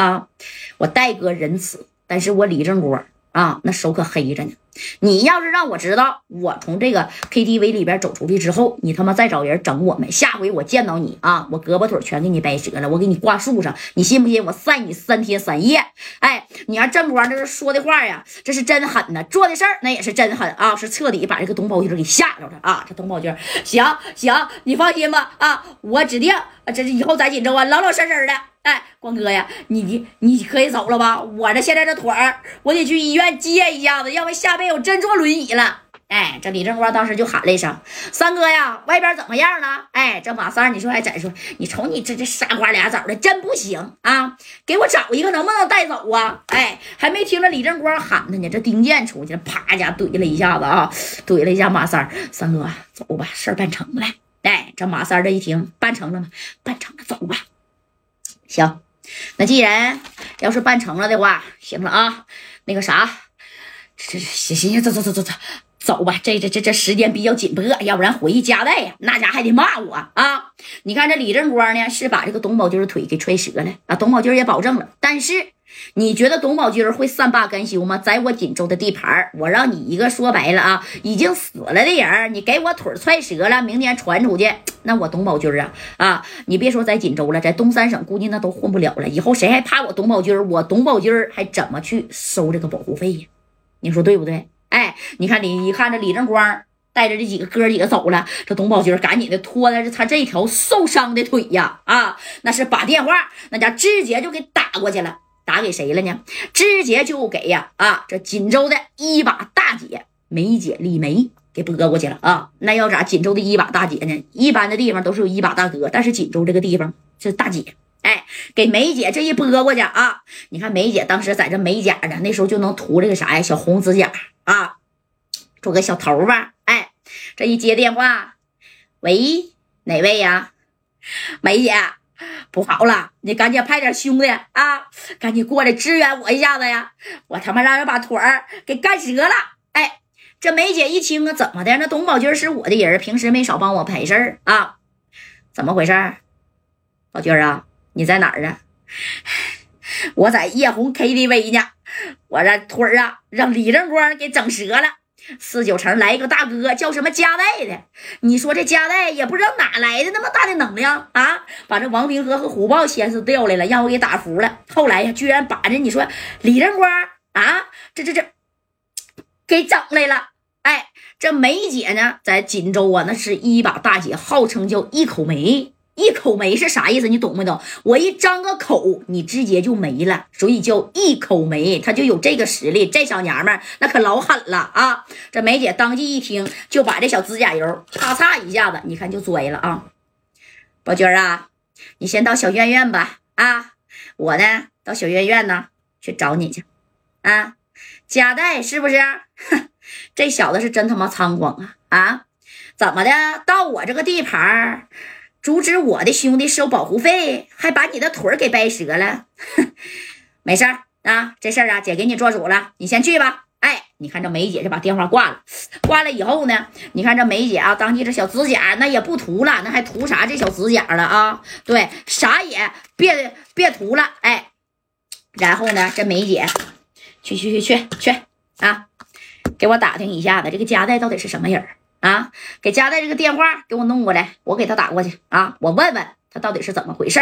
啊！我戴哥仁慈，但是我李正国啊，那手可黑着呢。你要是让我知道我从这个 KTV 里边走出去之后，你他妈再找人整我们，下回我见到你啊，我胳膊腿全给你掰折了，我给你挂树上，你信不信？我晒你三天三夜！哎，你看正光这是说的话呀，这是真狠呐，做的事儿那也是真狠啊，是彻底把这个董宝军给吓着了啊！这董宝军，行行，你放心吧啊，我指定这是以后在锦州啊，老老实实的。哎，光哥呀，你你你可以走了吧？我这现在这腿儿，我得去医院接一下子，要不下辈子我真坐轮椅了。哎，这李正光当时就喊了一声：“三哥呀，外边怎么样了？”哎，这马三，你说还咋说？你瞅你这这傻瓜俩枣的，真不行啊！给我找一个，能不能带走啊？哎，还没听着李正光喊他呢，这丁健出去了，啪一下怼了一下子啊，怼了一下马三。三哥，走吧，事儿办成了。哎，这马三这一听，办成了吗？办成了，走吧。行，那既然要是办成了的话，行了啊，那个啥，这行行行，走走走走走走吧。这这这这时间比较紧迫，要不然回去夹带呀，那家还得骂我啊。你看这李正光呢，是把这个董宝军的腿给踹折了啊。董宝军也保证了，但是。你觉得董宝军会善罢甘休吗？在我锦州的地盘，我让你一个说白了啊，已经死了的人，你给我腿踹折了，明天传出去，那我董宝军啊啊，你别说在锦州了，在东三省估计那都混不了了。以后谁还怕我董宝军？我董宝军还怎么去收这个保护费呀？你说对不对？哎，你看李一看这李正光带着这几个哥几个走了，这董宝军赶紧的拖着他这条受伤的腿呀啊，那是把电话那家直接就给打过去了。打给谁了呢？直接就给呀啊！这锦州的一把大姐梅姐李梅给拨过去了啊！那要咋？锦州的一把大姐呢？一般的地方都是有一把大哥，但是锦州这个地方是大姐。哎，给梅姐这一拨过去啊！你看梅姐当时在这美甲呢，那时候就能涂这个啥呀？小红指甲啊，做个小头吧。哎，这一接电话，喂，哪位呀？梅姐。不好了，你赶紧派点兄弟啊，赶紧过来支援我一下子呀！我他妈让人把腿儿给干折了！哎，这梅姐一听啊，怎么的？那董宝军是我的人，平时没少帮我赔事儿啊，怎么回事？宝军啊，你在哪儿啊？我在叶红 KTV 呢，我这腿儿啊，让李正光给整折了。四九城来一个大哥，叫什么加代的？你说这加代也不知道哪来的那么大的能量啊！把这王平和和虎豹先是调来了，让我给打服了。后来呀，居然把这你说李正光啊，这这这给整来了。哎，这梅姐呢，在锦州啊，那是一把大姐，号称叫一口梅。一口没是啥意思？你懂没懂？我一张个口，你直接就没了，所以叫一口没，他就有这个实力。这小娘们儿那可老狠了啊！这梅姐当即一听，就把这小指甲油咔嚓一下子，你看就拽了啊！宝娟啊，你先到小院院吧啊！我呢，到小院院呢去找你去啊！夹带是不是？哼，这小子是真他妈猖狂啊啊！怎么的？到我这个地盘阻止我的兄弟收保护费，还把你的腿给掰折了。没事儿啊，这事儿啊，姐给你做主了，你先去吧。哎，你看这梅姐就把电话挂了。挂了以后呢，你看这梅姐啊，当即这小指甲那也不涂了，那还涂啥这小指甲了啊？对，啥也别别涂了。哎，然后呢，这梅姐去去去去去啊，给我打听一下子，这个夹带到底是什么人儿？啊，给加代这个电话给我弄过来，我给他打过去啊，我问问。他到底是怎么回事？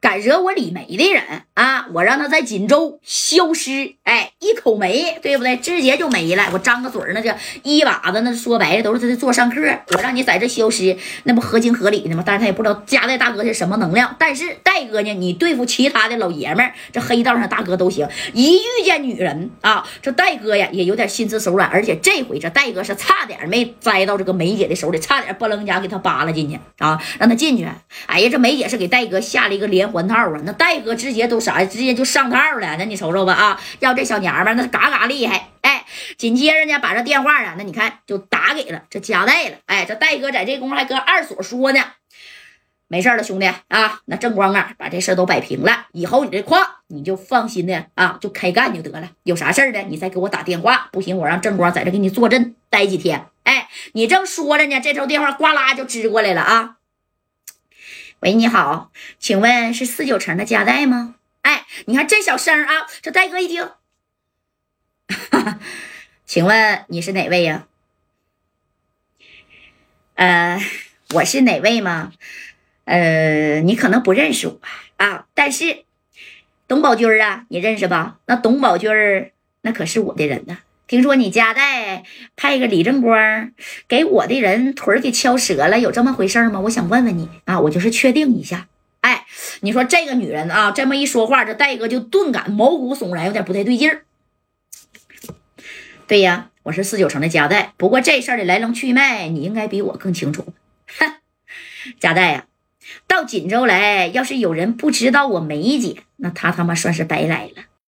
敢惹我李梅的人啊！我让他在锦州消失，哎，一口没，对不对？直接就没了。我张个嘴，那叫一把子，那说白了都是他在做上课。我让你在这消失，那不合情合理的吗？但是他也不知道加代大哥是什么能量。但是戴哥呢，你对付其他的老爷们儿，这黑道上大哥都行。一遇见女人啊，这戴哥呀也有点心慈手软。而且这回这戴哥是差点没栽到这个梅姐的手里，差点不楞家给他扒拉进去啊，让他进去。哎呀，这。梅姐是给戴哥下了一个连环套啊，那戴哥直接都啥呀？直接就上套了。那你瞅瞅吧啊，要这小娘们那嘎嘎厉害。哎，紧接着呢，把这电话啊，那你看就打给了这加代了。哎，这戴哥在这功夫还跟二所说呢，没事了，兄弟啊，那正光啊，把这事都摆平了，以后你这矿你就放心的啊，就开干就得了。有啥事儿呢，你再给我打电话。不行，我让正光在这给你坐镇待几天。哎，你正说着呢，这头电话呱啦就支过来了啊。喂，你好，请问是四九城的加代吗？哎，你看这小声啊，这戴哥一听，请问你是哪位呀？呃，我是哪位吗？呃，你可能不认识我啊，但是董宝军啊，你认识吧？那董宝军那可是我的人呢。听说你家代派个李正光给我的人腿给敲折了，有这么回事吗？我想问问你啊，我就是确定一下。哎，你说这个女人啊，这么一说话，这戴哥就顿感毛骨悚然，有点不太对劲儿。对呀，我是四九城的家代，不过这事儿的来龙去脉，你应该比我更清楚。哼，家代呀，到锦州来，要是有人不知道我梅姐，那他他妈算是白来了。